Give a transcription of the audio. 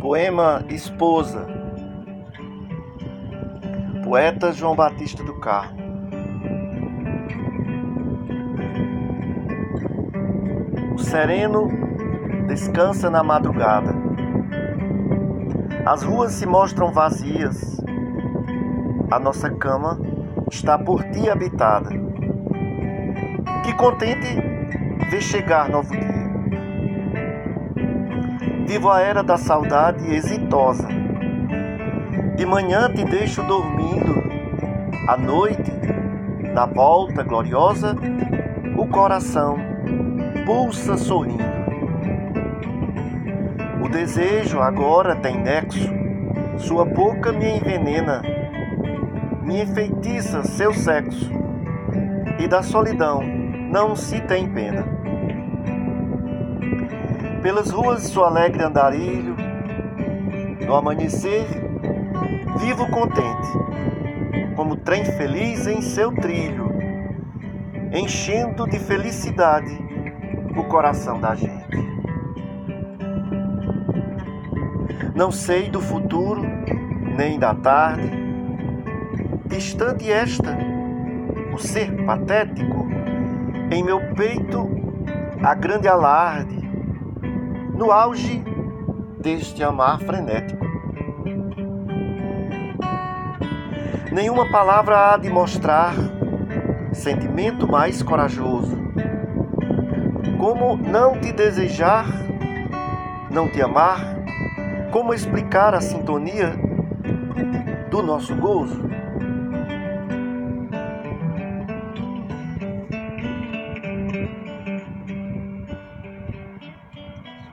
Poema Esposa, poeta João Batista do Carmo. O sereno descansa na madrugada. As ruas se mostram vazias. A nossa cama está por ti habitada. Que contente ver chegar novo dia. Vivo a era da saudade exitosa. De manhã te deixo dormindo, à noite, na volta gloriosa, o coração pulsa sorrindo. O desejo agora tem nexo, sua boca me envenena, me enfeitiça seu sexo, e da solidão não se tem pena pelas ruas seu alegre andarilho, no amanhecer, vivo contente, como trem feliz em seu trilho, enchendo de felicidade o coração da gente. Não sei do futuro, nem da tarde, distante esta, o ser patético, em meu peito a grande alarde, no auge deste amar frenético. Nenhuma palavra há de mostrar sentimento mais corajoso. Como não te desejar, não te amar, como explicar a sintonia do nosso gozo?